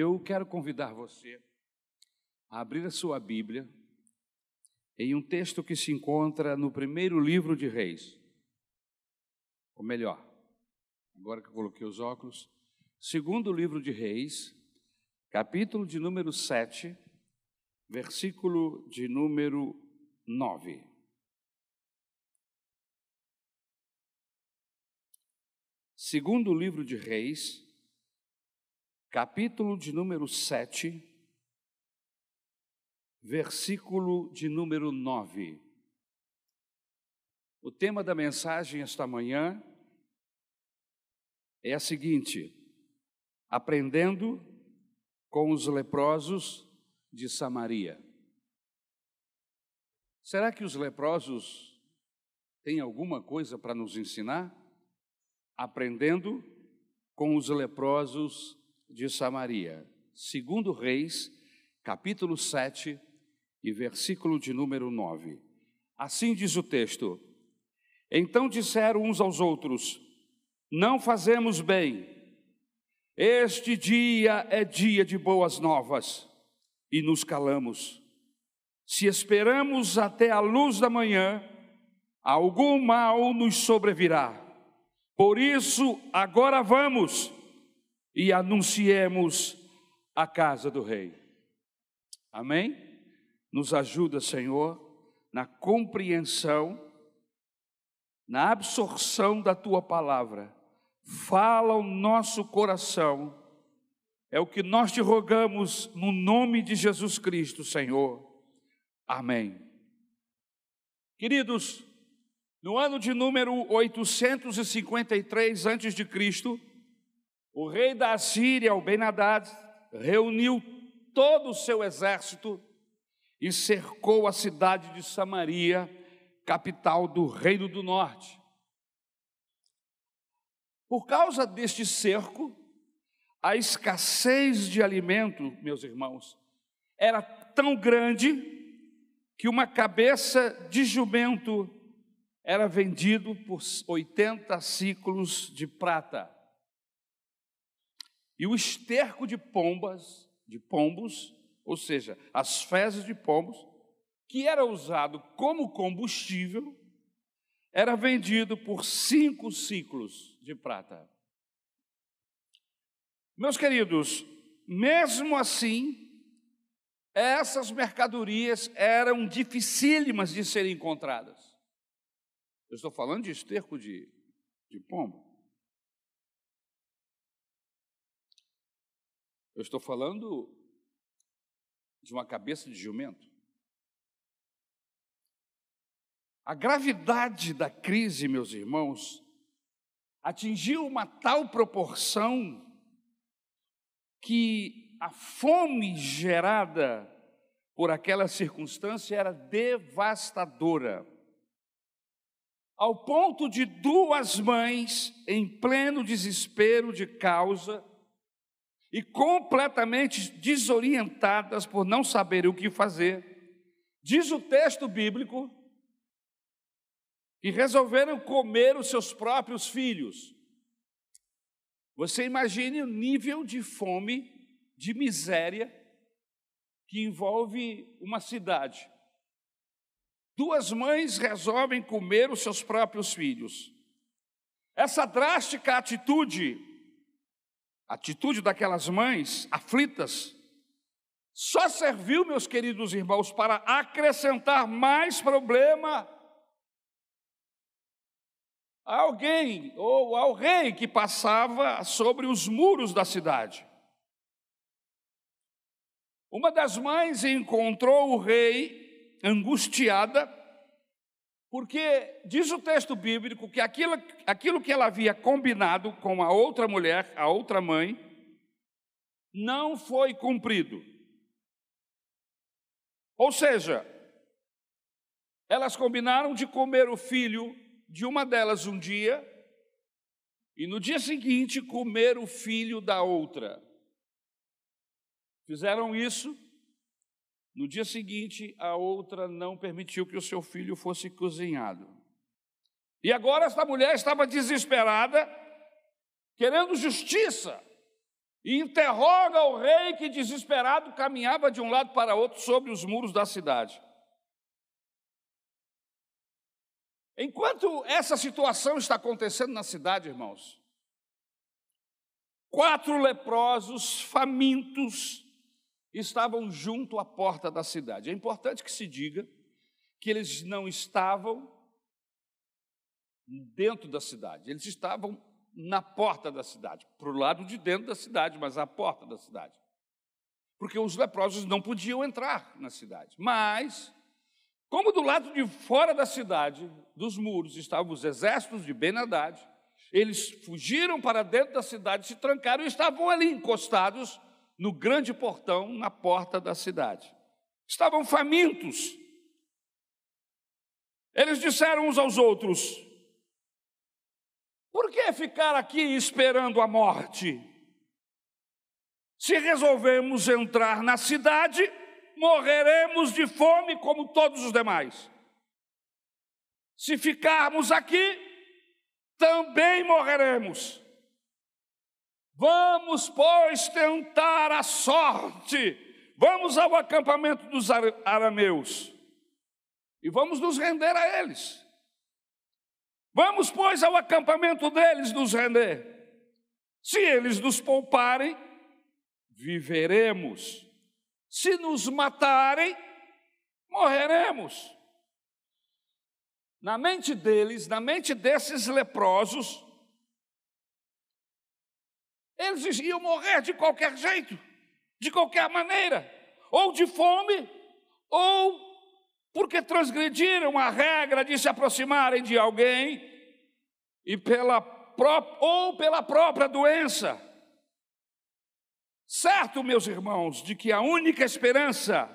Eu quero convidar você a abrir a sua Bíblia em um texto que se encontra no primeiro livro de Reis. Ou melhor, agora que eu coloquei os óculos, segundo livro de Reis, capítulo de número 7, versículo de número 9. Segundo livro de Reis, capítulo de número 7, versículo de número 9. O tema da mensagem esta manhã é a seguinte: aprendendo com os leprosos de Samaria. Será que os leprosos têm alguma coisa para nos ensinar? Aprendendo com os leprosos de Samaria. Segundo Reis, capítulo 7 e versículo de número 9. Assim diz o texto: Então disseram uns aos outros: Não fazemos bem. Este dia é dia de boas novas e nos calamos. Se esperamos até a luz da manhã, algum mal nos sobrevirá. Por isso, agora vamos e anunciemos a casa do Rei. Amém? Nos ajuda, Senhor, na compreensão, na absorção da tua palavra. Fala o nosso coração. É o que nós te rogamos no nome de Jesus Cristo, Senhor. Amém. Queridos, no ano de número 853 antes de Cristo, o rei da Síria, o Ben-Hadad, reuniu todo o seu exército e cercou a cidade de Samaria, capital do Reino do Norte. Por causa deste cerco, a escassez de alimento, meus irmãos, era tão grande que uma cabeça de jumento era vendido por 80 ciclos de prata. E o esterco de pombas, de pombos, ou seja, as fezes de pombos, que era usado como combustível, era vendido por cinco ciclos de prata. Meus queridos, mesmo assim, essas mercadorias eram dificílimas de serem encontradas. Eu estou falando de esterco de, de pombo. Eu estou falando de uma cabeça de jumento. A gravidade da crise, meus irmãos, atingiu uma tal proporção que a fome gerada por aquela circunstância era devastadora. Ao ponto de duas mães, em pleno desespero de causa, e completamente desorientadas por não saberem o que fazer, diz o texto bíblico que resolveram comer os seus próprios filhos. Você imagine o nível de fome, de miséria que envolve uma cidade. Duas mães resolvem comer os seus próprios filhos. Essa drástica atitude a atitude daquelas mães aflitas só serviu, meus queridos irmãos, para acrescentar mais problema a alguém ou ao rei que passava sobre os muros da cidade. Uma das mães encontrou o rei angustiada, porque diz o texto bíblico que aquilo, aquilo que ela havia combinado com a outra mulher, a outra mãe, não foi cumprido. Ou seja, elas combinaram de comer o filho de uma delas um dia e no dia seguinte comer o filho da outra. Fizeram isso no dia seguinte, a outra não permitiu que o seu filho fosse cozinhado. E agora esta mulher estava desesperada, querendo justiça, e interroga o rei que, desesperado, caminhava de um lado para outro sobre os muros da cidade. Enquanto essa situação está acontecendo na cidade, irmãos, quatro leprosos famintos estavam junto à porta da cidade. É importante que se diga que eles não estavam dentro da cidade, eles estavam na porta da cidade, para o lado de dentro da cidade, mas à porta da cidade. Porque os leprosos não podiam entrar na cidade. Mas, como do lado de fora da cidade, dos muros, estavam os exércitos de ben eles fugiram para dentro da cidade, se trancaram e estavam ali encostados no grande portão, na porta da cidade. Estavam famintos. Eles disseram uns aos outros: por que ficar aqui esperando a morte? Se resolvemos entrar na cidade, morreremos de fome como todos os demais. Se ficarmos aqui, também morreremos. Vamos, pois, tentar a sorte. Vamos ao acampamento dos arameus e vamos nos render a eles. Vamos, pois, ao acampamento deles nos render. Se eles nos pouparem, viveremos. Se nos matarem, morreremos. Na mente deles, na mente desses leprosos, eles iam morrer de qualquer jeito, de qualquer maneira, ou de fome, ou porque transgrediram a regra de se aproximarem de alguém e pela ou pela própria doença. Certo, meus irmãos, de que a única esperança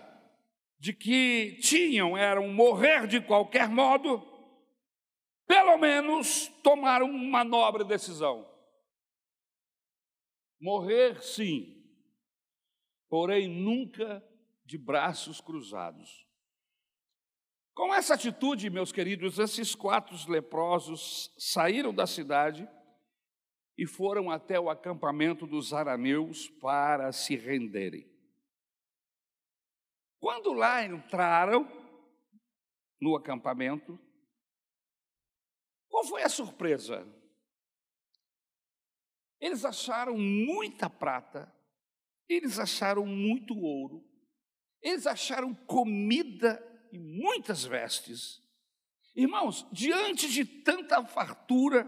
de que tinham era morrer de qualquer modo, pelo menos tomaram uma nobre decisão. Morrer, sim, porém nunca de braços cruzados. Com essa atitude, meus queridos, esses quatro leprosos saíram da cidade e foram até o acampamento dos arameus para se renderem. Quando lá entraram no acampamento, qual foi a surpresa? Eles acharam muita prata, eles acharam muito ouro, eles acharam comida e muitas vestes. Irmãos, diante de tanta fartura,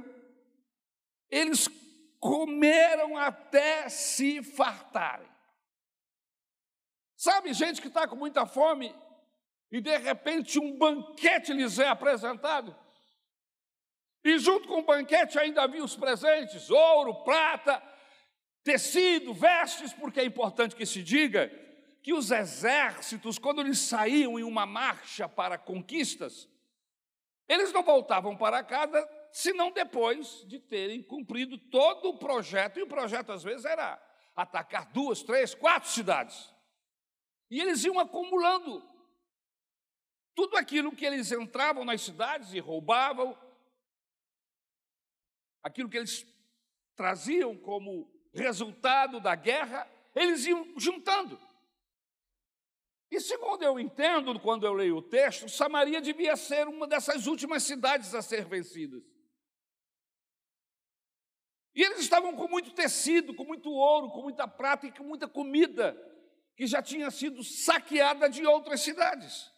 eles comeram até se fartarem. Sabe, gente que está com muita fome e de repente um banquete lhes é apresentado? E junto com o banquete ainda havia os presentes: ouro, prata, tecido, vestes, porque é importante que se diga que os exércitos, quando eles saíam em uma marcha para conquistas, eles não voltavam para casa senão depois de terem cumprido todo o projeto, e o projeto às vezes era atacar duas, três, quatro cidades. E eles iam acumulando tudo aquilo que eles entravam nas cidades e roubavam, aquilo que eles traziam como resultado da guerra, eles iam juntando. E segundo eu entendo, quando eu leio o texto, Samaria devia ser uma dessas últimas cidades a ser vencidas. E eles estavam com muito tecido, com muito ouro, com muita prata e com muita comida, que já tinha sido saqueada de outras cidades.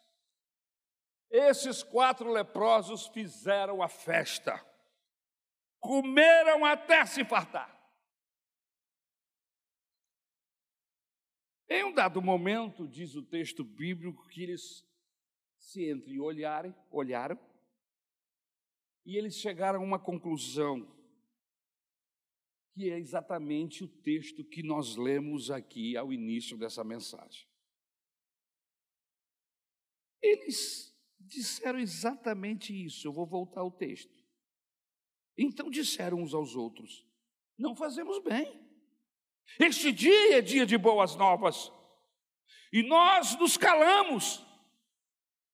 Esses quatro leprosos fizeram a festa, comeram até se fartar. Em um dado momento, diz o texto bíblico, que eles se entre olharem, olharam, e eles chegaram a uma conclusão, que é exatamente o texto que nós lemos aqui ao início dessa mensagem. Eles disseram exatamente isso, eu vou voltar ao texto. Então disseram uns aos outros: Não fazemos bem. Este dia é dia de boas novas. E nós nos calamos.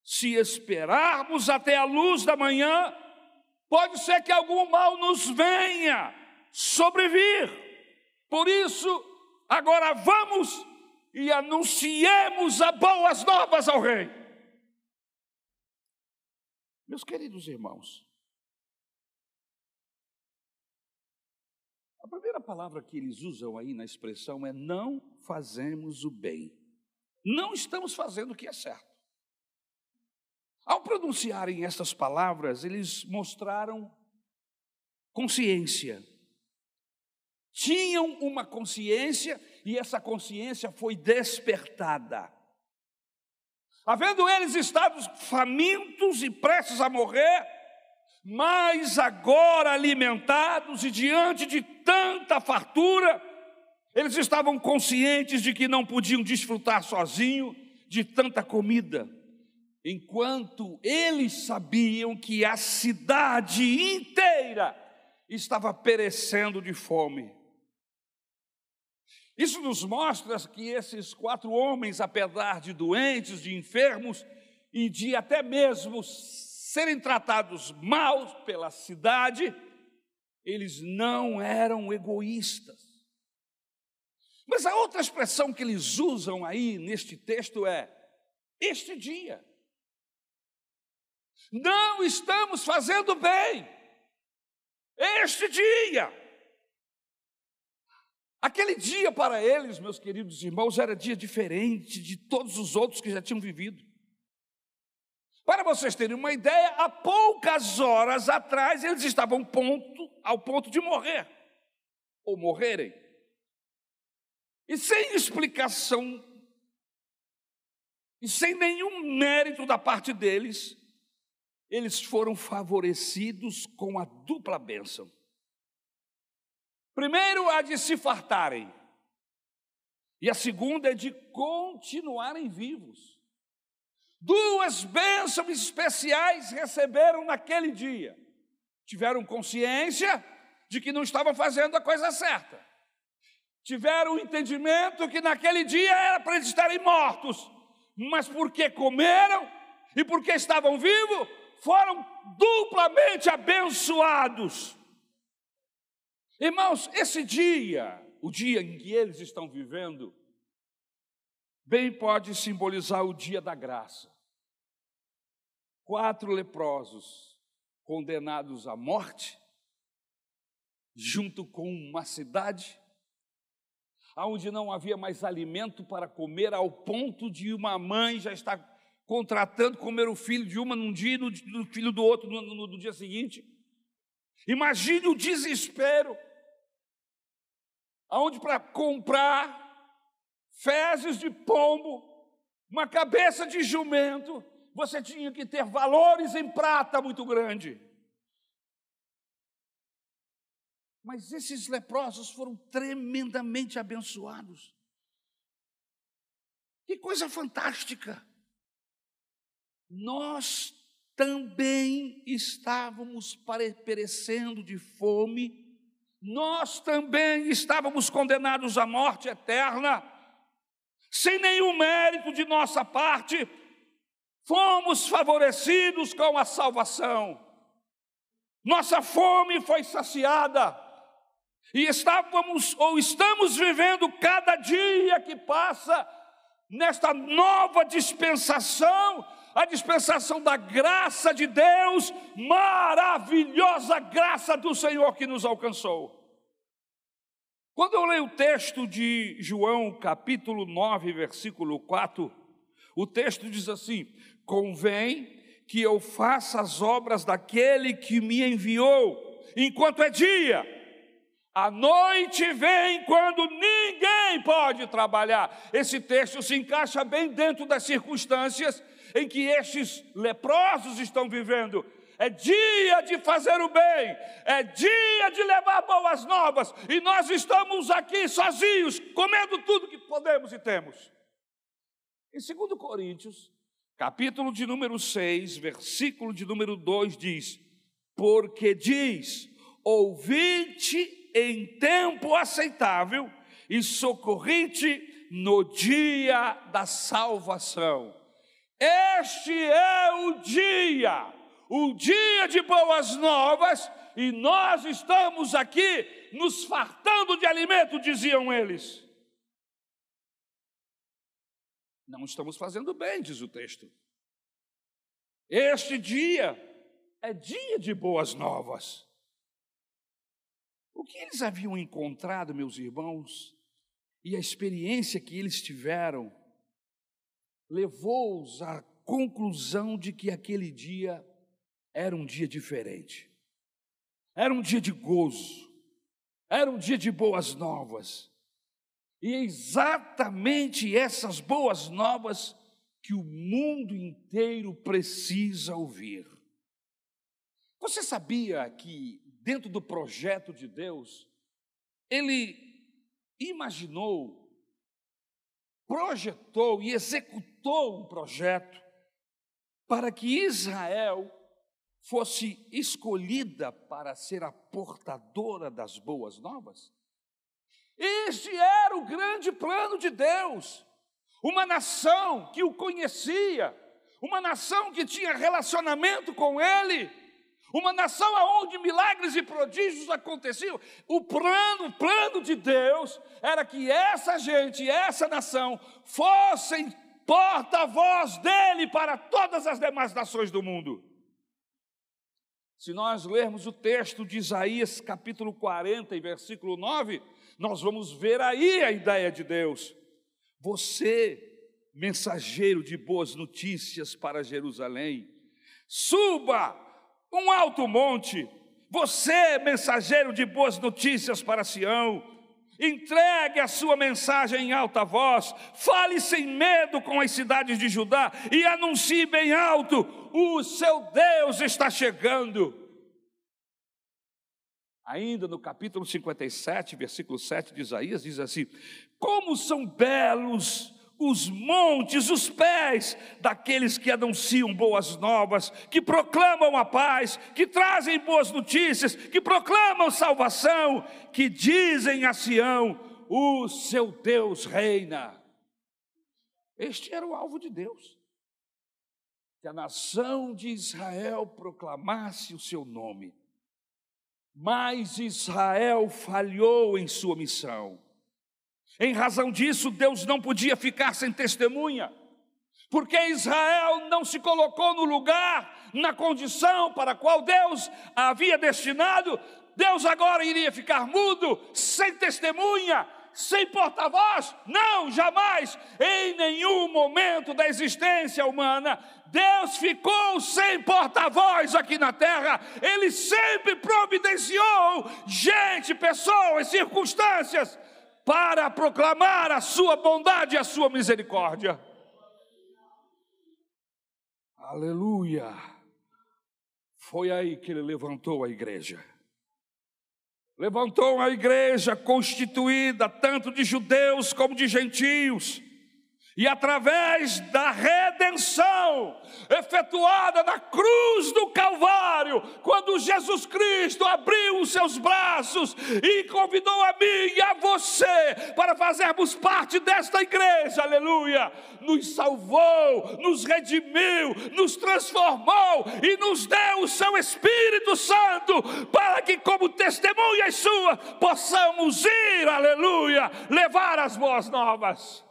Se esperarmos até a luz da manhã, pode ser que algum mal nos venha sobrevir. Por isso, agora vamos e anunciemos a boas novas ao rei. Meus queridos irmãos, primeira palavra que eles usam aí na expressão é não fazemos o bem. Não estamos fazendo o que é certo. Ao pronunciarem estas palavras, eles mostraram consciência. Tinham uma consciência e essa consciência foi despertada. Havendo eles estado famintos e prestes a morrer, mas agora alimentados e diante de tanta fartura, eles estavam conscientes de que não podiam desfrutar sozinho de tanta comida, enquanto eles sabiam que a cidade inteira estava perecendo de fome. Isso nos mostra que esses quatro homens, apesar de doentes, de enfermos e de até mesmo serem tratados mal pela cidade, eles não eram egoístas. Mas a outra expressão que eles usam aí neste texto é: este dia. Não estamos fazendo bem. Este dia. Aquele dia para eles, meus queridos irmãos, era dia diferente de todos os outros que já tinham vivido. Para vocês terem uma ideia, há poucas horas atrás eles estavam ponto, ao ponto de morrer, ou morrerem. E sem explicação, e sem nenhum mérito da parte deles, eles foram favorecidos com a dupla bênção. Primeiro, a de se fartarem, e a segunda é de continuarem vivos. Duas bênçãos especiais receberam naquele dia. Tiveram consciência de que não estavam fazendo a coisa certa. Tiveram o entendimento que naquele dia era para eles estarem mortos, mas porque comeram e porque estavam vivos, foram duplamente abençoados. Irmãos, esse dia, o dia em que eles estão vivendo, bem pode simbolizar o dia da graça. Quatro leprosos condenados à morte, junto com uma cidade, onde não havia mais alimento para comer, ao ponto de uma mãe já estar contratando comer o filho de uma num dia e no filho do outro no, no, no dia seguinte. Imagine o desespero, aonde para comprar fezes de pombo, uma cabeça de jumento, você tinha que ter valores em prata muito grande. Mas esses leprosos foram tremendamente abençoados. Que coisa fantástica! Nós também estávamos perecendo de fome, nós também estávamos condenados à morte eterna, sem nenhum mérito de nossa parte, fomos favorecidos com a salvação. Nossa fome foi saciada, e estávamos ou estamos vivendo cada dia que passa nesta nova dispensação a dispensação da graça de Deus, maravilhosa graça do Senhor que nos alcançou. Quando eu leio o texto de João, capítulo 9, versículo 4, o texto diz assim: Convém que eu faça as obras daquele que me enviou, enquanto é dia. A noite vem quando ninguém pode trabalhar. Esse texto se encaixa bem dentro das circunstâncias em que estes leprosos estão vivendo. É dia de fazer o bem, é dia de levar boas novas, e nós estamos aqui sozinhos, comendo tudo que podemos e temos. Em 2 Coríntios, capítulo de número 6, versículo de número 2 diz: Porque diz: Ouvi-te em tempo aceitável e socorri-te no dia da salvação. Este é o dia, o dia de boas novas, e nós estamos aqui nos fartando de alimento, diziam eles. Não estamos fazendo bem, diz o texto. Este dia é dia de boas novas. O que eles haviam encontrado, meus irmãos, e a experiência que eles tiveram, levou-os à conclusão de que aquele dia era um dia diferente, era um dia de gozo, era um dia de boas novas. E é exatamente essas boas novas que o mundo inteiro precisa ouvir. Você sabia que, dentro do projeto de Deus, Ele imaginou, projetou e executou um projeto para que Israel fosse escolhida para ser a portadora das boas novas? Este era o grande plano de Deus. Uma nação que o conhecia, uma nação que tinha relacionamento com Ele, uma nação onde milagres e prodígios aconteciam. O plano, o plano de Deus era que essa gente, essa nação, fossem porta-voz dele para todas as demais nações do mundo. Se nós lermos o texto de Isaías, capítulo 40, e versículo 9, nós vamos ver aí a ideia de Deus. Você, mensageiro de boas notícias para Jerusalém, suba um alto monte. Você, mensageiro de boas notícias para Sião, entregue a sua mensagem em alta voz, fale sem medo com as cidades de Judá e anuncie bem alto: o seu Deus está chegando. Ainda no capítulo 57, versículo 7 de Isaías, diz assim: Como são belos os montes, os pés daqueles que anunciam boas novas, que proclamam a paz, que trazem boas notícias, que proclamam salvação, que dizem a Sião: O seu Deus reina. Este era o alvo de Deus. Que a nação de Israel proclamasse o seu nome mas Israel falhou em sua missão. Em razão disso, Deus não podia ficar sem testemunha, porque Israel não se colocou no lugar, na condição para a qual Deus havia destinado. Deus agora iria ficar mudo, sem testemunha, sem porta-voz? Não, jamais, em nenhum momento da existência humana, Deus ficou sem porta-voz aqui na terra, Ele sempre providenciou gente, pessoas, circunstâncias para proclamar a Sua bondade e a Sua misericórdia. Aleluia! Foi aí que Ele levantou a igreja levantou uma igreja constituída tanto de judeus como de gentios, e através da redenção efetuada na cruz do Calvário, quando Jesus Cristo abriu os seus braços e convidou a mim e a você para fazermos parte desta igreja, aleluia, nos salvou, nos redimiu, nos transformou e nos deu o seu Espírito Santo para que, como testemunhas suas, possamos ir, aleluia, levar as boas novas.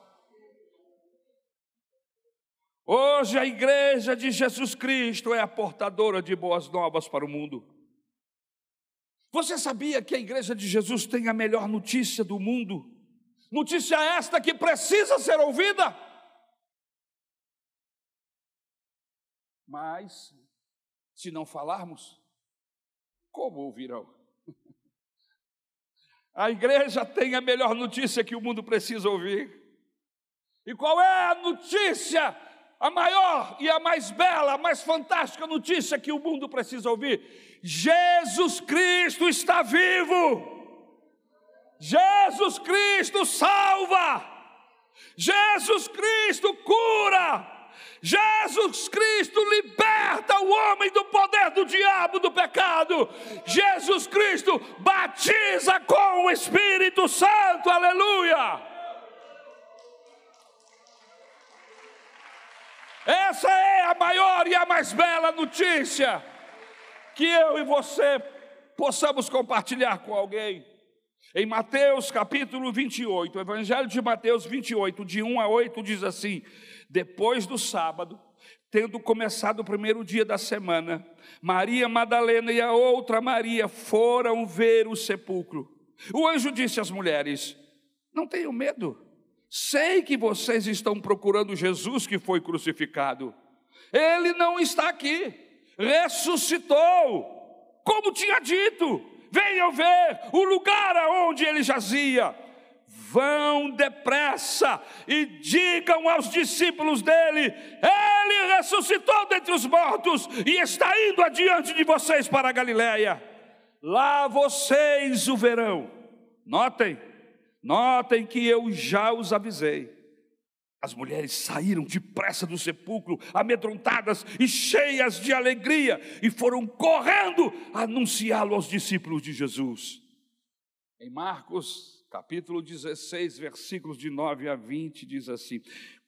Hoje a igreja de Jesus Cristo é a portadora de boas novas para o mundo. Você sabia que a igreja de Jesus tem a melhor notícia do mundo? Notícia esta que precisa ser ouvida. Mas, se não falarmos, como ouvirão? A igreja tem a melhor notícia que o mundo precisa ouvir. E qual é a notícia a maior e a mais bela, a mais fantástica notícia que o mundo precisa ouvir: Jesus Cristo está vivo. Jesus Cristo salva. Jesus Cristo cura. Jesus Cristo liberta o homem do poder do diabo, do pecado. Jesus Cristo batiza com o Espírito Santo. Aleluia. Essa é a maior e a mais bela notícia que eu e você possamos compartilhar com alguém. Em Mateus capítulo 28, o Evangelho de Mateus 28, de 1 a 8, diz assim: Depois do sábado, tendo começado o primeiro dia da semana, Maria Madalena e a outra Maria foram ver o sepulcro. O anjo disse às mulheres: Não tenham medo, sei que vocês estão procurando Jesus que foi crucificado. Ele não está aqui, ressuscitou, como tinha dito venham ver o lugar aonde ele jazia. Vão depressa e digam aos discípulos dele: Ele ressuscitou dentre os mortos e está indo adiante de vocês para a Galiléia. Lá vocês o verão. Notem, notem que eu já os avisei. As mulheres saíram depressa do sepulcro, amedrontadas e cheias de alegria, e foram correndo anunciá-lo aos discípulos de Jesus. Em Marcos, capítulo 16, versículos de 9 a 20, diz assim: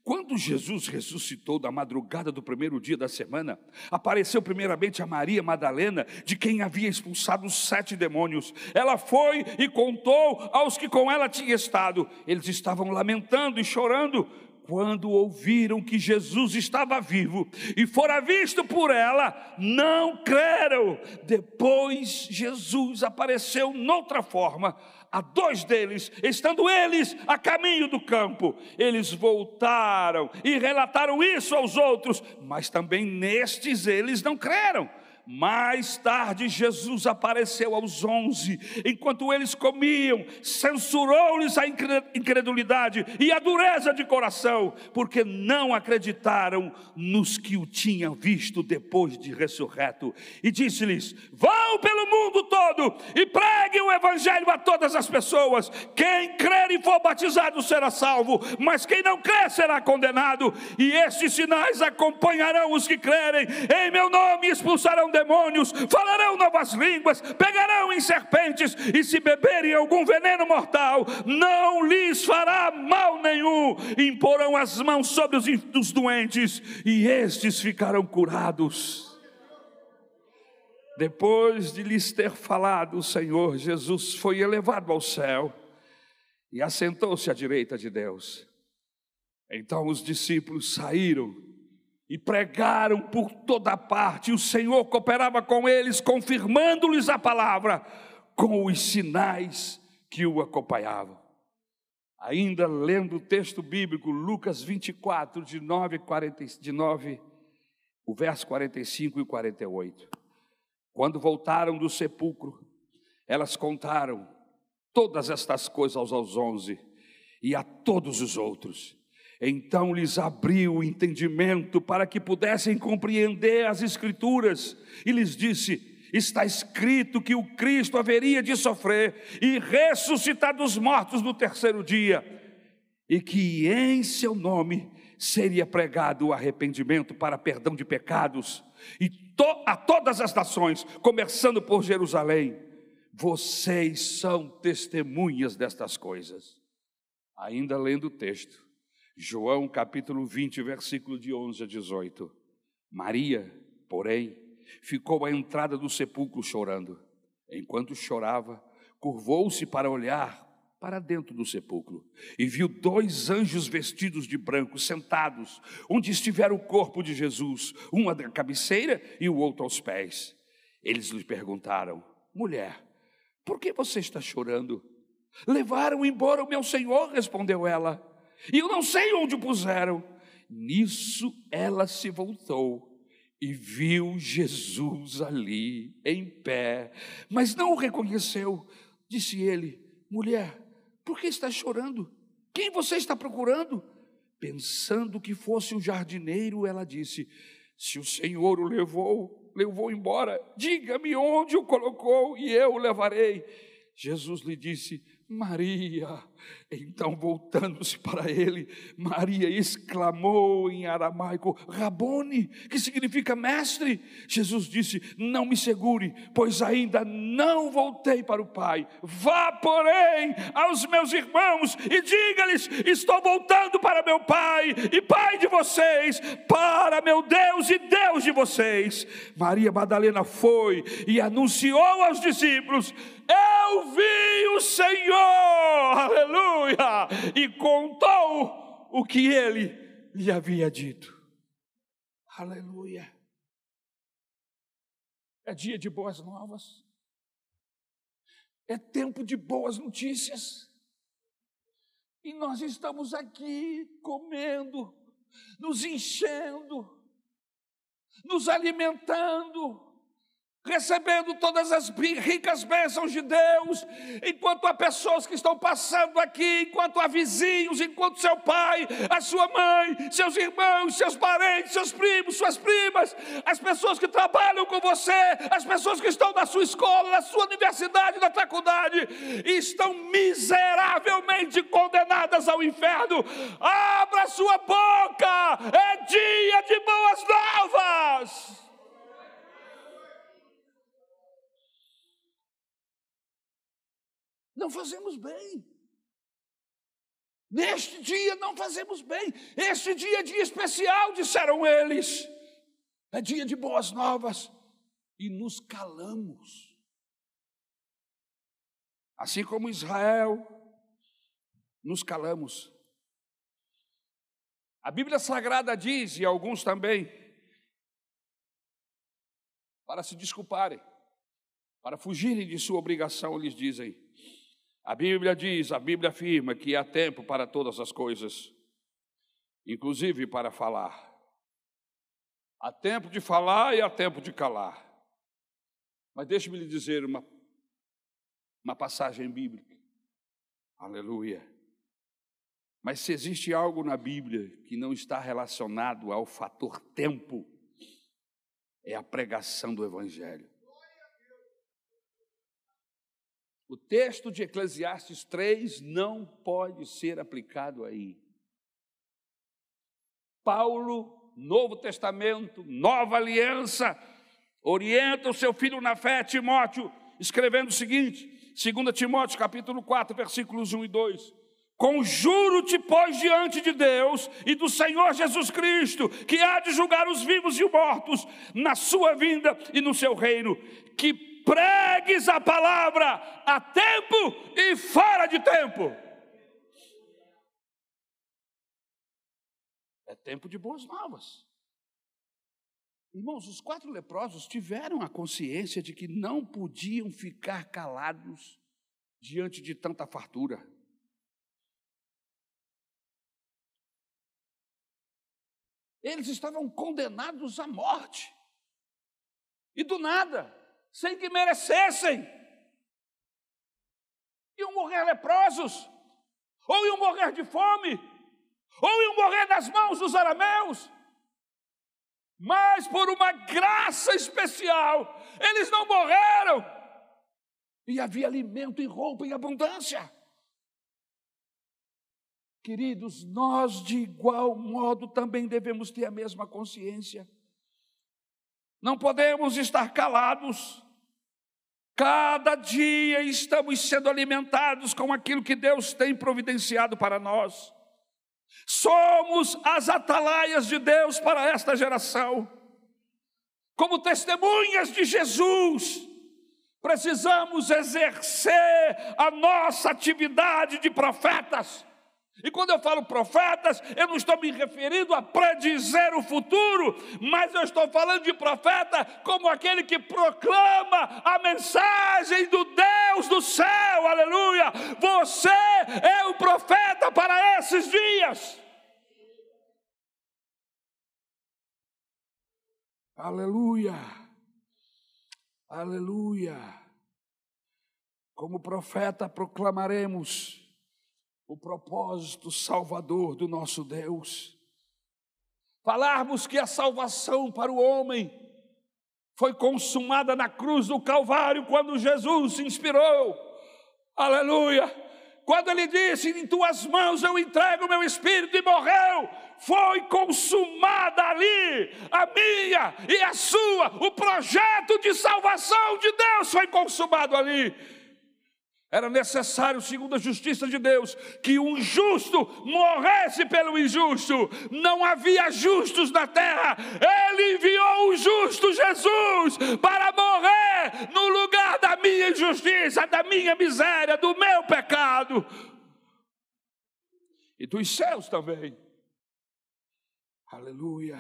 quando Jesus ressuscitou da madrugada do primeiro dia da semana, apareceu primeiramente a Maria Madalena, de quem havia expulsado sete demônios. Ela foi e contou aos que com ela tinham estado. Eles estavam lamentando e chorando quando ouviram que Jesus estava vivo e fora visto por ela, não creram. Depois Jesus apareceu noutra forma a dois deles, estando eles a caminho do campo. Eles voltaram e relataram isso aos outros, mas também nestes eles não creram. Mais tarde, Jesus apareceu aos onze, enquanto eles comiam, censurou-lhes a incredulidade e a dureza de coração, porque não acreditaram nos que o tinham visto depois de ressurreto. E disse-lhes: Vão pelo mundo todo e preguem o evangelho a todas as pessoas. Quem crer e for batizado será salvo, mas quem não crer será condenado. E estes sinais acompanharão os que crerem. Em meu nome expulsarão demônios, falarão novas línguas, pegarão em serpentes, e se beberem algum veneno mortal, não lhes fará mal nenhum. Imporão as mãos sobre os, os doentes, e estes ficarão curados. Depois de lhes ter falado, o Senhor Jesus foi elevado ao céu e assentou-se à direita de Deus. Então os discípulos saíram e pregaram por toda parte. E o Senhor cooperava com eles, confirmando-lhes a palavra com os sinais que o acompanhavam. Ainda lendo o texto bíblico, Lucas 24, de 9, 40, de 9 o verso 45 e 48. Quando voltaram do sepulcro, elas contaram todas estas coisas aos onze e a todos os outros então lhes abriu o entendimento para que pudessem compreender as Escrituras e lhes disse: Está escrito que o Cristo haveria de sofrer e ressuscitar dos mortos no terceiro dia, e que em seu nome seria pregado o arrependimento para perdão de pecados, e to a todas as nações, começando por Jerusalém. Vocês são testemunhas destas coisas. Ainda lendo o texto, João capítulo 20, versículo de 11 a 18. Maria, porém, ficou à entrada do sepulcro chorando. Enquanto chorava, curvou-se para olhar para dentro do sepulcro e viu dois anjos vestidos de branco sentados onde estivera o corpo de Jesus, um à cabeceira e o outro aos pés. Eles lhe perguntaram: Mulher, por que você está chorando? Levaram embora o meu senhor, respondeu ela e eu não sei onde o puseram. Nisso ela se voltou e viu Jesus ali, em pé, mas não o reconheceu. Disse ele: Mulher, por que está chorando? Quem você está procurando? Pensando que fosse o jardineiro, ela disse: Se o Senhor o levou, levou embora, diga-me onde o colocou e eu o levarei. Jesus lhe disse: Maria. Então, voltando-se para ele, Maria exclamou em aramaico: Rabone, que significa mestre. Jesus disse: Não me segure, pois ainda não voltei para o Pai. Vá, porém, aos meus irmãos e diga-lhes: Estou voltando para meu Pai e Pai de vocês, para meu Deus e Deus de vocês. Maria Madalena foi e anunciou aos discípulos: eu vi o Senhor, aleluia, e contou o que ele lhe havia dito, aleluia. É dia de boas novas, é tempo de boas notícias, e nós estamos aqui comendo, nos enchendo, nos alimentando, recebendo todas as ricas bênçãos de Deus, enquanto há pessoas que estão passando aqui, enquanto há vizinhos, enquanto seu pai, a sua mãe, seus irmãos, seus parentes, seus primos, suas primas, as pessoas que trabalham com você, as pessoas que estão na sua escola, na sua universidade, na faculdade, estão miseravelmente condenadas ao inferno. Abra sua boca, é dia de boas novas. Não fazemos bem. Neste dia não fazemos bem. Este dia é dia especial, disseram eles. É dia de boas novas. E nos calamos. Assim como Israel, nos calamos. A Bíblia Sagrada diz, e alguns também, para se desculparem, para fugirem de sua obrigação, eles dizem: a Bíblia diz, a Bíblia afirma que há tempo para todas as coisas, inclusive para falar. Há tempo de falar e há tempo de calar. Mas deixe-me lhe dizer uma, uma passagem bíblica. Aleluia. Mas se existe algo na Bíblia que não está relacionado ao fator tempo, é a pregação do Evangelho. O texto de Eclesiastes 3 não pode ser aplicado aí. Paulo, Novo Testamento, Nova Aliança, orienta o seu filho na fé, Timóteo, escrevendo o seguinte, 2 Timóteo capítulo 4, versículos 1 e 2. Conjuro-te, pois, diante de Deus e do Senhor Jesus Cristo, que há de julgar os vivos e os mortos na sua vinda e no seu reino, que pregues a palavra a tempo e fora de tempo. É tempo de boas novas. Irmãos, os quatro leprosos tiveram a consciência de que não podiam ficar calados diante de tanta fartura. Eles estavam condenados à morte. E do nada, sem que merecessem. Iam morrer leprosos, ou iam morrer de fome, ou iam morrer nas mãos dos arameus. Mas por uma graça especial, eles não morreram. E havia alimento e roupa em abundância. Queridos, nós de igual modo também devemos ter a mesma consciência. Não podemos estar calados Cada dia estamos sendo alimentados com aquilo que Deus tem providenciado para nós. Somos as atalaias de Deus para esta geração. Como testemunhas de Jesus, precisamos exercer a nossa atividade de profetas e quando eu falo profetas, eu não estou me referindo a predizer o futuro, mas eu estou falando de profeta como aquele que proclama a mensagem do Deus do céu, aleluia. Você é o profeta para esses dias. Aleluia, aleluia. Como profeta proclamaremos o propósito salvador do nosso Deus. Falarmos que a salvação para o homem foi consumada na cruz do Calvário quando Jesus se inspirou, aleluia, quando ele disse: Em tuas mãos eu entrego o meu espírito, e morreu, foi consumada ali a minha e a sua, o projeto de salvação de Deus foi consumado ali. Era necessário, segundo a justiça de Deus, que um justo morresse pelo injusto. Não havia justos na terra. Ele enviou o justo Jesus para morrer no lugar da minha injustiça, da minha miséria, do meu pecado e dos céus também. Aleluia.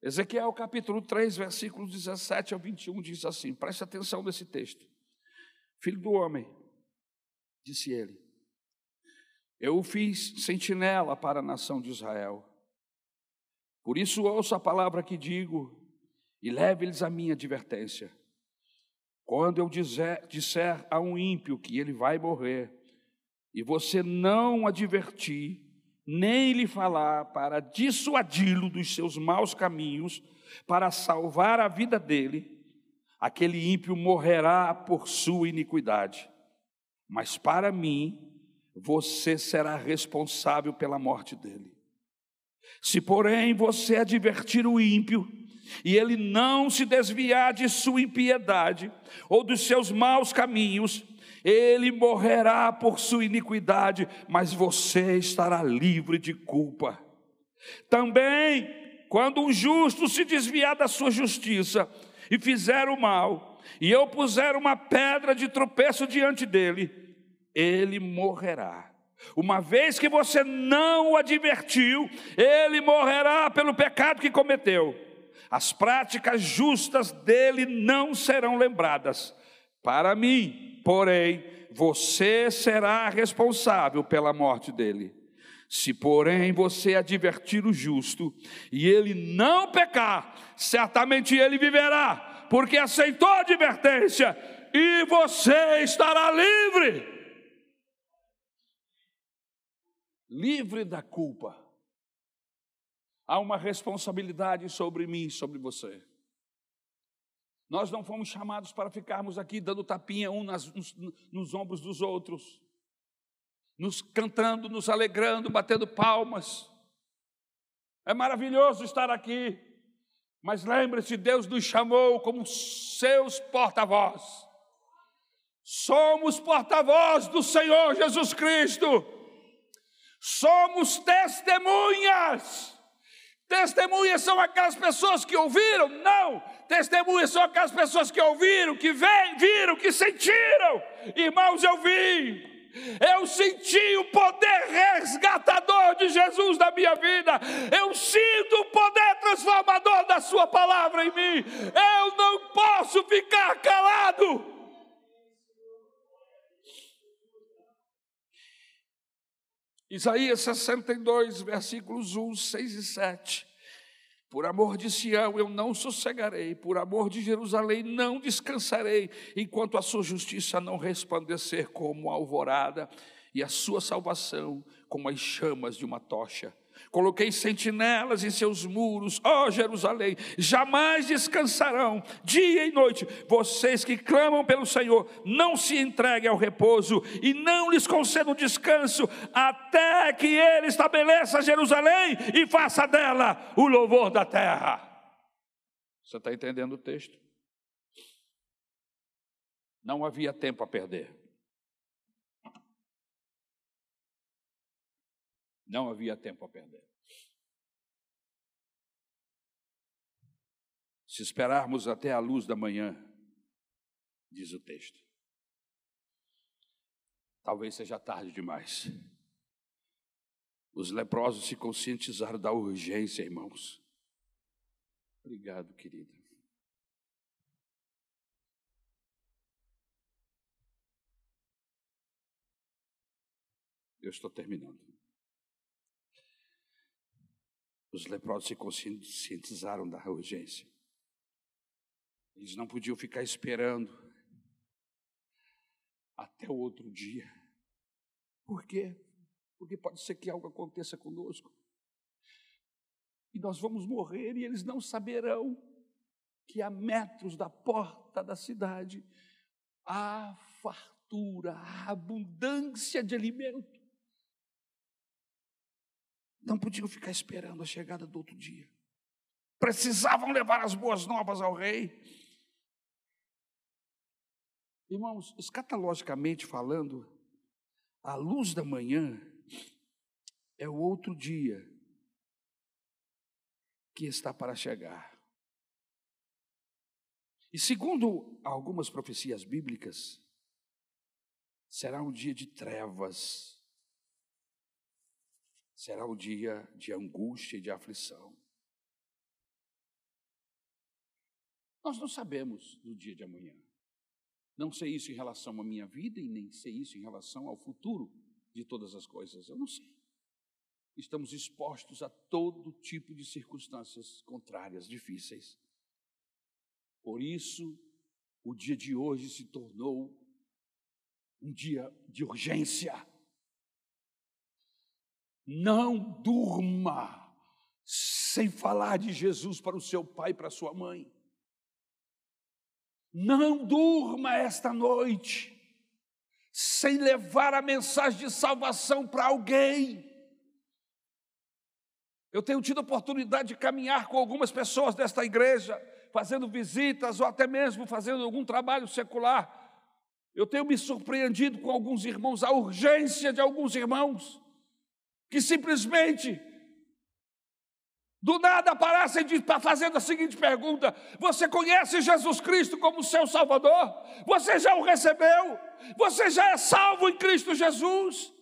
Ezequiel capítulo 3, versículos 17 ao 21 diz assim: preste atenção nesse texto. Filho do homem, disse ele, eu o fiz sentinela para a nação de Israel. Por isso ouça a palavra que digo e leve-lhes a minha advertência. Quando eu dizer, disser a um ímpio que ele vai morrer, e você não advertir, nem lhe falar para dissuadi-lo dos seus maus caminhos, para salvar a vida dele, aquele ímpio morrerá por sua iniquidade. Mas para mim, você será responsável pela morte dele. Se, porém, você advertir o ímpio, e ele não se desviar de sua impiedade ou dos seus maus caminhos, ele morrerá por sua iniquidade, mas você estará livre de culpa. Também, quando um justo se desviar da sua justiça e fizer o mal, e eu puser uma pedra de tropeço diante dele, ele morrerá. Uma vez que você não o advertiu, ele morrerá pelo pecado que cometeu. As práticas justas dele não serão lembradas. Para mim, porém, você será responsável pela morte dele. Se, porém, você advertir o justo e ele não pecar, certamente ele viverá, porque aceitou a advertência e você estará livre. Livre da culpa. Há uma responsabilidade sobre mim, sobre você. Nós não fomos chamados para ficarmos aqui dando tapinha um nas, nos, nos ombros dos outros nos cantando, nos alegrando, batendo palmas. É maravilhoso estar aqui, mas lembre-se: Deus nos chamou como seus porta-voz. Somos porta-voz do Senhor Jesus Cristo, somos testemunhas. Testemunhas são aquelas pessoas que ouviram? Não. Testemunhas são aquelas pessoas que ouviram, que viram, que sentiram. Irmãos, eu vi eu senti o poder resgatador de Jesus na minha vida, eu sinto o poder transformador da Sua palavra em mim, eu não posso ficar calado. Isaías 62, versículos 1, 6 e 7. Por amor de Sião eu não sossegarei, por amor de Jerusalém não descansarei, enquanto a sua justiça não resplandecer como a alvorada e a sua salvação como as chamas de uma tocha. Coloquei sentinelas em seus muros, ó Jerusalém, jamais descansarão, dia e noite. Vocês que clamam pelo Senhor, não se entreguem ao repouso e não lhes concedam descanso, até que Ele estabeleça Jerusalém e faça dela o louvor da terra. Você está entendendo o texto? Não havia tempo a perder. Não havia tempo a perder. Se esperarmos até a luz da manhã, diz o texto, talvez seja tarde demais. Os leprosos se conscientizaram da urgência, irmãos. Obrigado, querida. Eu estou terminando. Os leprosos se conscientizaram da urgência. Eles não podiam ficar esperando até o outro dia. Por quê? Porque pode ser que algo aconteça conosco. E nós vamos morrer e eles não saberão que a metros da porta da cidade há fartura a abundância de alimento. Não podiam ficar esperando a chegada do outro dia. Precisavam levar as boas novas ao rei. Irmãos, escatologicamente falando, a luz da manhã é o outro dia que está para chegar. E segundo algumas profecias bíblicas, será um dia de trevas, será um dia de angústia e de aflição. Nós não sabemos do dia de amanhã. Não sei isso em relação à minha vida e nem sei isso em relação ao futuro de todas as coisas. Eu não sei. Estamos expostos a todo tipo de circunstâncias contrárias, difíceis. Por isso, o dia de hoje se tornou um dia de urgência. Não durma sem falar de Jesus para o seu pai e para a sua mãe. Não durma esta noite sem levar a mensagem de salvação para alguém. Eu tenho tido a oportunidade de caminhar com algumas pessoas desta igreja fazendo visitas ou até mesmo fazendo algum trabalho secular. Eu tenho me surpreendido com alguns irmãos, a urgência de alguns irmãos, que simplesmente, do nada aparecem fazendo a seguinte pergunta: Você conhece Jesus Cristo como seu Salvador? Você já o recebeu? Você já é salvo em Cristo Jesus?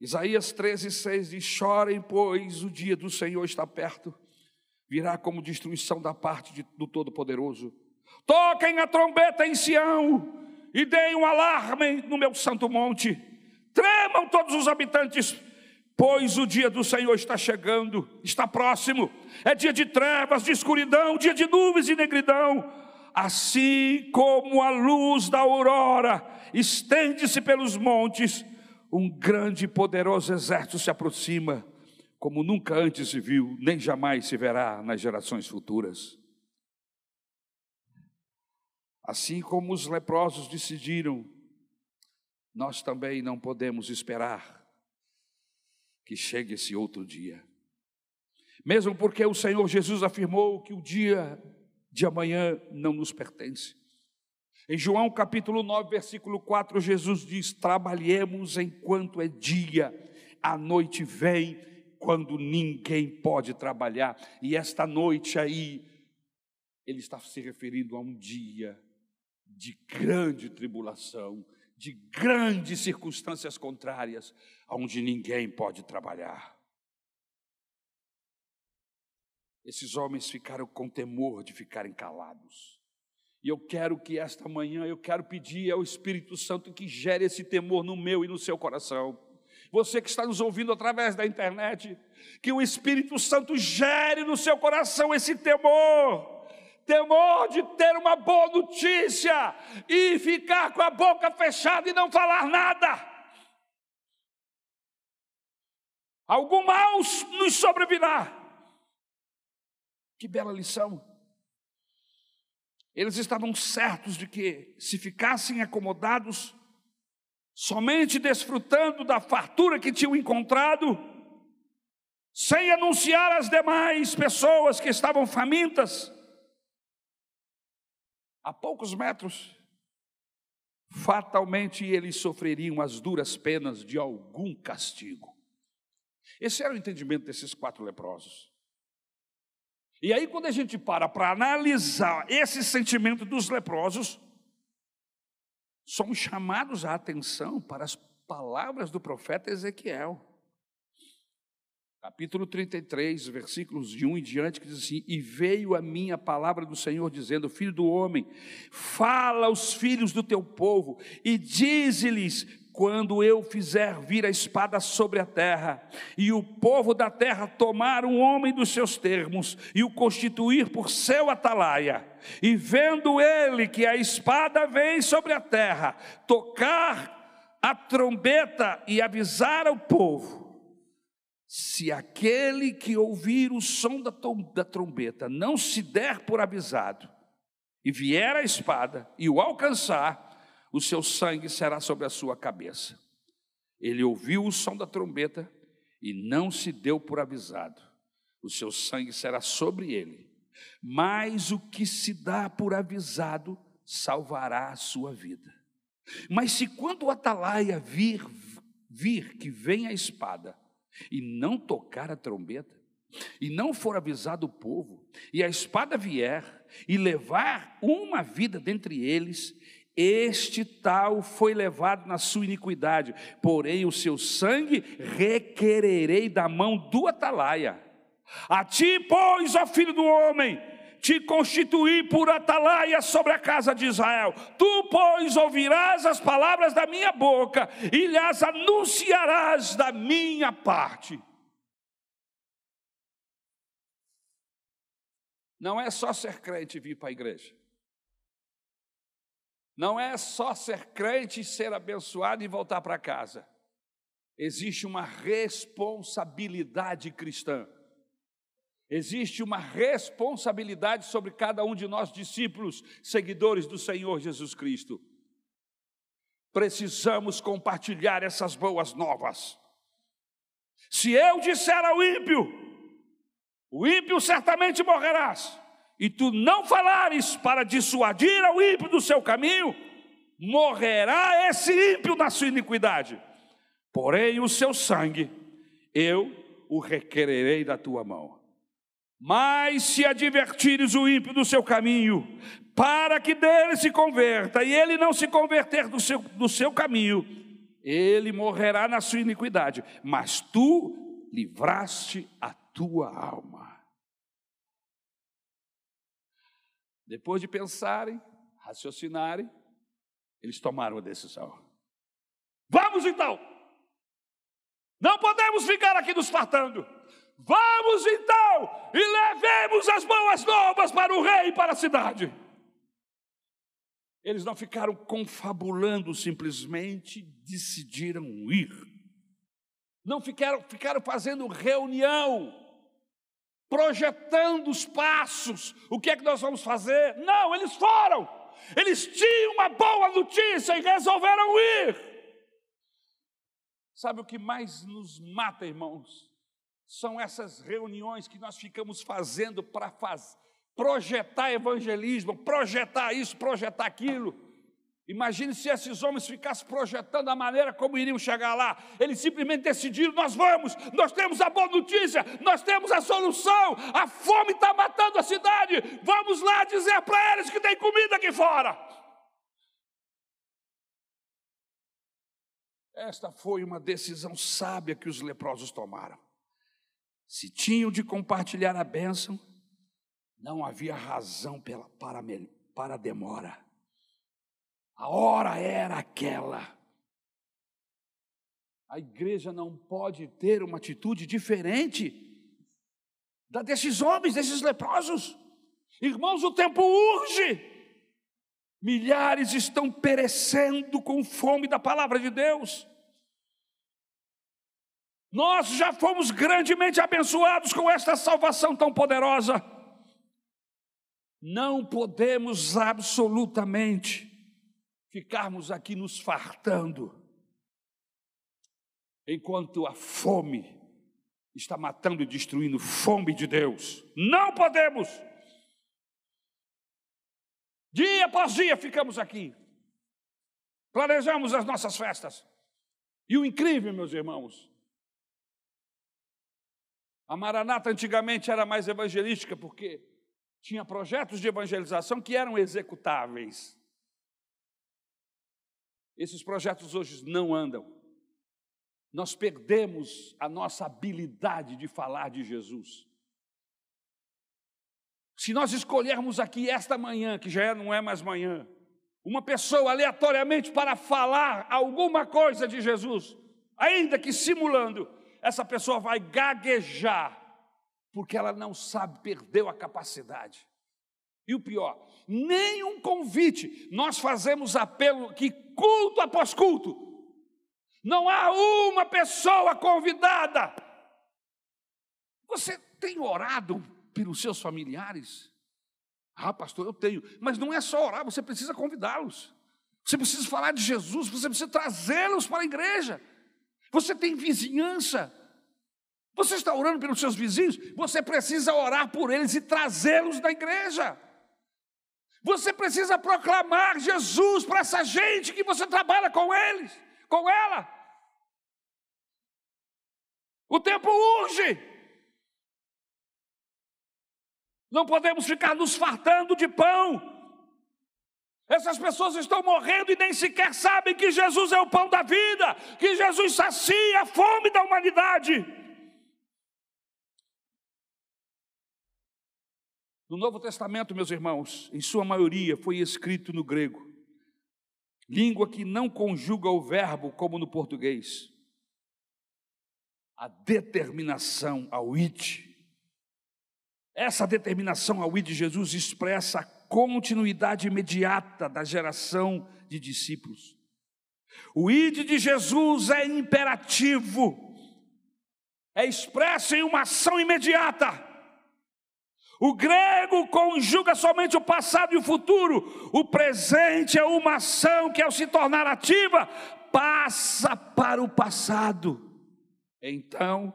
Isaías 13, 6 diz: Chorem, pois o dia do Senhor está perto, virá como destruição da parte de, do Todo-Poderoso. Toquem a trombeta em Sião e deem um alarme no meu santo monte. Tremam todos os habitantes, pois o dia do Senhor está chegando, está próximo. É dia de trevas, de escuridão, dia de nuvens e negridão. Assim como a luz da aurora estende-se pelos montes, um grande e poderoso exército se aproxima, como nunca antes se viu, nem jamais se verá nas gerações futuras. Assim como os leprosos decidiram, nós também não podemos esperar que chegue esse outro dia. Mesmo porque o Senhor Jesus afirmou que o dia de amanhã não nos pertence. Em João capítulo 9, versículo 4, Jesus diz: Trabalhemos enquanto é dia, a noite vem quando ninguém pode trabalhar. E esta noite aí, ele está se referindo a um dia de grande tribulação, de grandes circunstâncias contrárias, onde ninguém pode trabalhar. Esses homens ficaram com temor de ficarem calados. E eu quero que esta manhã, eu quero pedir ao Espírito Santo que gere esse temor no meu e no seu coração. Você que está nos ouvindo através da internet, que o Espírito Santo gere no seu coração esse temor. Temor de ter uma boa notícia e ficar com a boca fechada e não falar nada. Algum mal nos sobrevirá. Que bela lição. Eles estavam certos de que, se ficassem acomodados, somente desfrutando da fartura que tinham encontrado, sem anunciar às demais pessoas que estavam famintas, a poucos metros, fatalmente eles sofreriam as duras penas de algum castigo. Esse era o entendimento desses quatro leprosos. E aí, quando a gente para para analisar esse sentimento dos leprosos, somos chamados a atenção para as palavras do profeta Ezequiel. Capítulo 33, versículos de 1 em diante, que diz assim: E veio a mim a palavra do Senhor, dizendo: Filho do homem, fala aos filhos do teu povo, e dize-lhes: quando eu fizer vir a espada sobre a terra, e o povo da terra tomar um homem dos seus termos, e o constituir por seu atalaia, e vendo ele que a espada vem sobre a terra, tocar a trombeta e avisar ao povo, Se aquele que ouvir o som da, da trombeta não se der por avisado, e vier a espada e o alcançar, o seu sangue será sobre a sua cabeça. Ele ouviu o som da trombeta e não se deu por avisado. O seu sangue será sobre ele. Mas o que se dá por avisado salvará a sua vida. Mas se quando o atalaia vir, vir que vem a espada e não tocar a trombeta, e não for avisado o povo, e a espada vier e levar uma vida dentre eles, este tal foi levado na sua iniquidade, porém o seu sangue requererei da mão do atalaia. A ti, pois, ó filho do homem, te constituí por atalaia sobre a casa de Israel. Tu, pois, ouvirás as palavras da minha boca e lhes anunciarás da minha parte. Não é só ser crente e vir para a igreja. Não é só ser crente e ser abençoado e voltar para casa. Existe uma responsabilidade cristã. Existe uma responsabilidade sobre cada um de nós, discípulos, seguidores do Senhor Jesus Cristo. Precisamos compartilhar essas boas novas. Se eu disser ao ímpio, o ímpio certamente morrerás, e tu não falares para dissuadir ao ímpio do seu caminho, morrerá esse ímpio na sua iniquidade. Porém, o seu sangue eu o requererei da tua mão. Mas se advertires o ímpio do seu caminho, para que dele se converta, e ele não se converter do seu, do seu caminho, ele morrerá na sua iniquidade, mas tu livraste a tua alma. Depois de pensarem, raciocinarem, eles tomaram a decisão. Vamos então! Não podemos ficar aqui nos fartando. Vamos então e levemos as boas novas para o rei e para a cidade. Eles não ficaram confabulando, simplesmente decidiram ir. Não ficaram, ficaram fazendo reunião, projetando os passos, o que é que nós vamos fazer. Não, eles foram. Eles tinham uma boa notícia e resolveram ir. Sabe o que mais nos mata, irmãos? São essas reuniões que nós ficamos fazendo para faz, projetar evangelismo, projetar isso, projetar aquilo. Imagine se esses homens ficassem projetando a maneira como iriam chegar lá. Eles simplesmente decidiram: nós vamos, nós temos a boa notícia, nós temos a solução. A fome está matando a cidade. Vamos lá dizer para eles que tem comida aqui fora. Esta foi uma decisão sábia que os leprosos tomaram. Se tinham de compartilhar a bênção, não havia razão pela, para, para a demora. A hora era aquela. A igreja não pode ter uma atitude diferente da desses homens, desses leprosos. Irmãos, o tempo urge. Milhares estão perecendo com fome da palavra de Deus. Nós já fomos grandemente abençoados com esta salvação tão poderosa. Não podemos absolutamente ficarmos aqui nos fartando, enquanto a fome está matando e destruindo fome de Deus. Não podemos. Dia após dia ficamos aqui, planejamos as nossas festas. E o incrível, meus irmãos, a Maranata antigamente era mais evangelística porque tinha projetos de evangelização que eram executáveis. Esses projetos hoje não andam. Nós perdemos a nossa habilidade de falar de Jesus. Se nós escolhermos aqui esta manhã, que já não é mais manhã, uma pessoa aleatoriamente para falar alguma coisa de Jesus, ainda que simulando, essa pessoa vai gaguejar, porque ela não sabe, perdeu a capacidade. E o pior, nenhum convite, nós fazemos apelo que culto após culto, não há uma pessoa convidada Você tem orado pelos seus familiares? Ah, pastor, eu tenho. Mas não é só orar, você precisa convidá-los. Você precisa falar de Jesus, você precisa trazê-los para a igreja. Você tem vizinhança. Você está orando pelos seus vizinhos? Você precisa orar por eles e trazê-los da igreja. Você precisa proclamar Jesus para essa gente que você trabalha com eles, com ela. O tempo urge. Não podemos ficar nos fartando de pão. Essas pessoas estão morrendo e nem sequer sabem que Jesus é o pão da vida, que Jesus sacia a fome da humanidade. No Novo Testamento, meus irmãos, em sua maioria foi escrito no grego, língua que não conjuga o verbo como no português. A determinação ao id. Essa determinação ao id de Jesus expressa a continuidade imediata da geração de discípulos. O id de Jesus é imperativo, é expresso em uma ação imediata. O grego conjuga somente o passado e o futuro. O presente é uma ação que, ao se tornar ativa, passa para o passado. Então,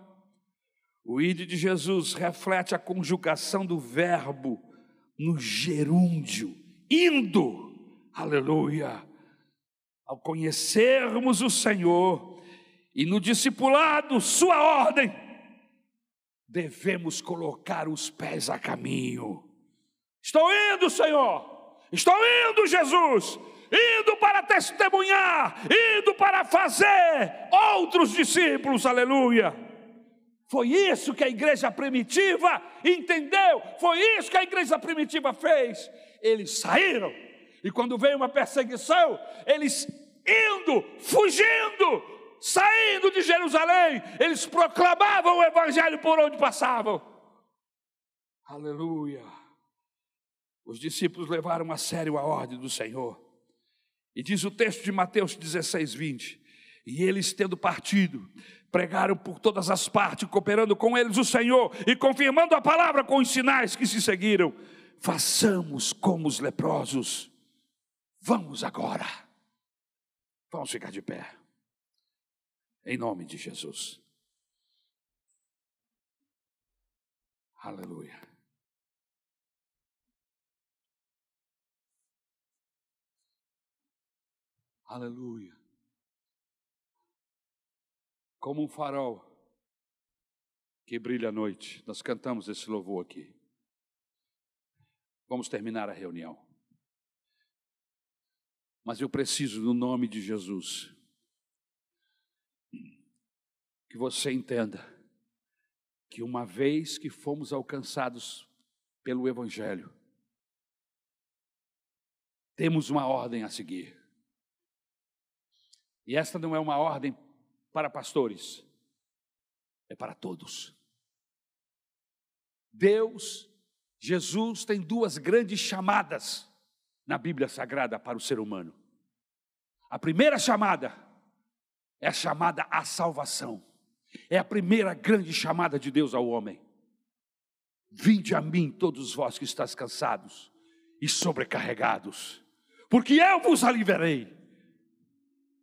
o ide de Jesus reflete a conjugação do verbo no gerúndio, indo, aleluia. Ao conhecermos o Senhor e no discipulado, Sua ordem devemos colocar os pés a caminho. Estou indo, Senhor, estou indo, Jesus, indo para testemunhar, indo para fazer outros discípulos, aleluia. Foi isso que a igreja primitiva entendeu, foi isso que a igreja primitiva fez. Eles saíram, e quando veio uma perseguição, eles indo, fugindo, saindo de Jerusalém, eles proclamavam o Evangelho por onde passavam. Aleluia. Os discípulos levaram a sério a ordem do Senhor. E diz o texto de Mateus 16, 20: E eles, tendo partido, pregaram por todas as partes, cooperando com eles o Senhor e confirmando a palavra com os sinais que se seguiram. Façamos como os leprosos. Vamos agora. Vamos ficar de pé em nome de Jesus. Aleluia. Aleluia. Como um farol que brilha à noite, nós cantamos esse louvor aqui. Vamos terminar a reunião. Mas eu preciso, no nome de Jesus, que você entenda que uma vez que fomos alcançados pelo Evangelho, temos uma ordem a seguir. E esta não é uma ordem para pastores, é para todos. Deus, Jesus tem duas grandes chamadas na Bíblia Sagrada para o ser humano. A primeira chamada é a chamada à salvação. É a primeira grande chamada de Deus ao homem. Vinde a mim, todos vós que estáis cansados e sobrecarregados, porque eu vos aliverei.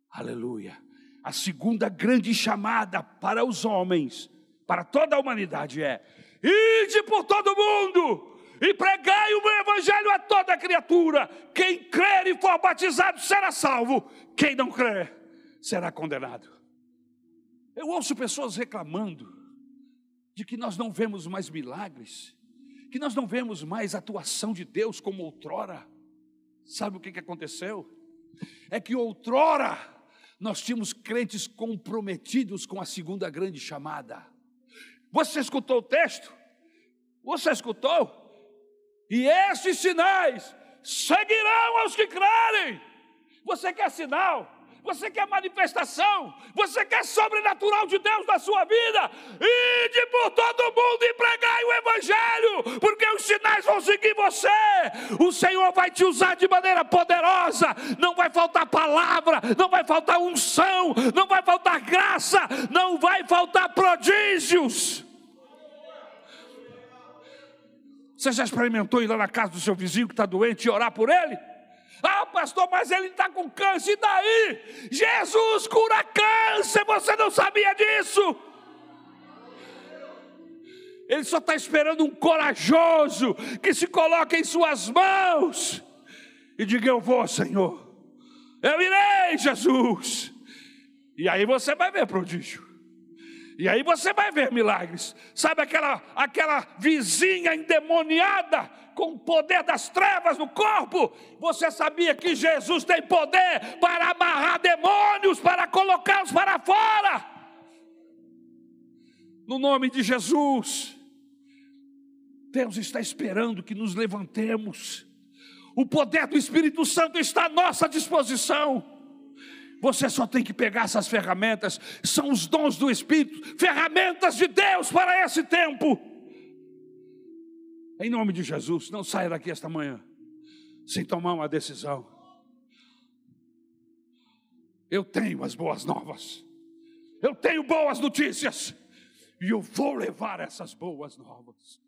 Aleluia. A segunda grande chamada para os homens, para toda a humanidade é: ide por todo mundo e pregai o meu evangelho a toda criatura. Quem crer e for batizado será salvo, quem não crer será condenado. Eu ouço pessoas reclamando de que nós não vemos mais milagres, que nós não vemos mais atuação de Deus como outrora. Sabe o que, que aconteceu? É que outrora nós tínhamos crentes comprometidos com a segunda grande chamada. Você escutou o texto? Você escutou? E esses sinais seguirão aos que crerem. Você quer sinal? Você quer manifestação? Você quer sobrenatural de Deus na sua vida? Ide por todo mundo e pregai o Evangelho, porque os sinais vão seguir você. O Senhor vai te usar de maneira poderosa. Não vai faltar palavra, não vai faltar unção, não vai faltar graça, não vai faltar prodígios. Você já experimentou ir lá na casa do seu vizinho que está doente e orar por ele? Ah, pastor, mas ele está com câncer, e daí? Jesus cura câncer, você não sabia disso? Ele só está esperando um corajoso que se coloque em suas mãos e diga: Eu vou, Senhor, eu irei, Jesus. E aí você vai ver prodígio. E aí você vai ver milagres. Sabe aquela aquela vizinha endemoniada com o poder das trevas no corpo? Você sabia que Jesus tem poder para amarrar demônios, para colocá-los para fora? No nome de Jesus. Deus está esperando que nos levantemos. O poder do Espírito Santo está à nossa disposição. Você só tem que pegar essas ferramentas, são os dons do Espírito, ferramentas de Deus para esse tempo. Em nome de Jesus, não saia daqui esta manhã sem tomar uma decisão. Eu tenho as boas novas, eu tenho boas notícias, e eu vou levar essas boas novas.